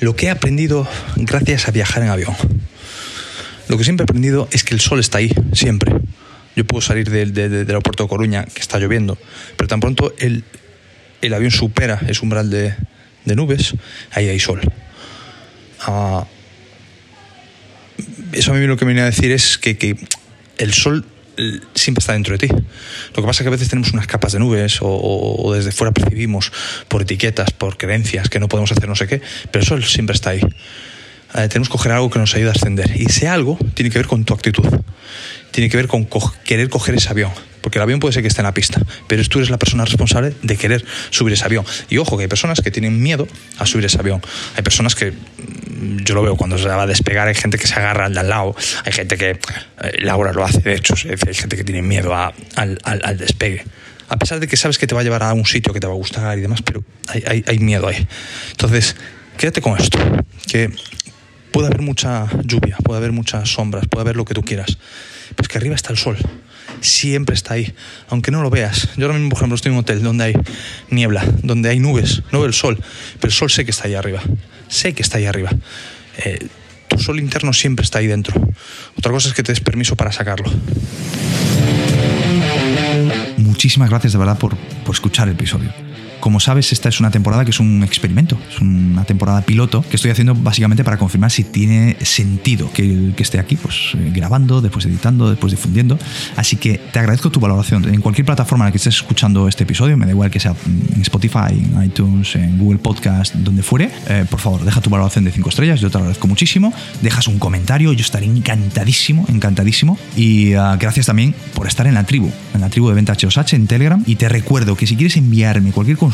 Lo que he aprendido gracias a viajar en avión. Lo que siempre he aprendido es que el sol está ahí, siempre. Yo puedo salir del, del aeropuerto de Coruña, que está lloviendo, pero tan pronto el, el avión supera ese umbral de, de nubes, ahí hay sol. Ah, eso a mí lo que me viene a decir es que, que el sol siempre está dentro de ti. Lo que pasa es que a veces tenemos unas capas de nubes o, desde fuera percibimos por etiquetas, por creencias que no podemos hacer no sé qué, pero el sol siempre está ahí. Eh, tenemos que coger algo que nos ayude a ascender. Y ese algo tiene que ver con tu actitud. Tiene que ver con co querer coger ese avión. Porque el avión puede ser que esté en la pista, pero tú eres la persona responsable de querer subir ese avión. Y ojo, que hay personas que tienen miedo a subir ese avión. Hay personas que yo lo veo cuando se va a despegar, hay gente que se agarra al de al lado, hay gente que, eh, Laura lo hace, de hecho, hay gente que tiene miedo a, al, al, al, despegue. A pesar de que sabes que te va a llevar a un sitio que te va a gustar y demás, pero hay, hay, hay miedo ahí. Entonces, quédate con esto, que puede haber mucha lluvia, puede haber muchas sombras, puede haber lo que tú quieras, arriba está el sol. Siempre está ahí, aunque no lo veas. Yo ahora mismo, por ejemplo, estoy en un hotel donde hay niebla, donde hay nubes, no veo el sol, pero el sol sé que está ahí arriba sé que está ahí arriba. Eh, tu sol interno siempre está ahí dentro. Otra cosa es que te des permiso para sacarlo. Muchísimas gracias de verdad por, por escuchar el episodio. Como sabes, esta es una temporada que es un experimento, es una temporada piloto que estoy haciendo básicamente para confirmar si tiene sentido que, esté aquí, pues eh, grabando, después editando, después difundiendo. Así que te agradezco tu valoración. En cualquier plataforma en la que estés escuchando este episodio, me da igual que sea en Spotify, en iTunes, en Google Podcast, donde fuere, eh, por favor, deja tu valoración de 5 estrellas, yo te agradezco muchísimo. Dejas un comentario, yo estaré encantadísimo, encantadísimo. Y uh, gracias también por estar en la tribu, en la tribu de Venta HOSH en Telegram. Y te recuerdo que si quieres enviarme cualquier consulta,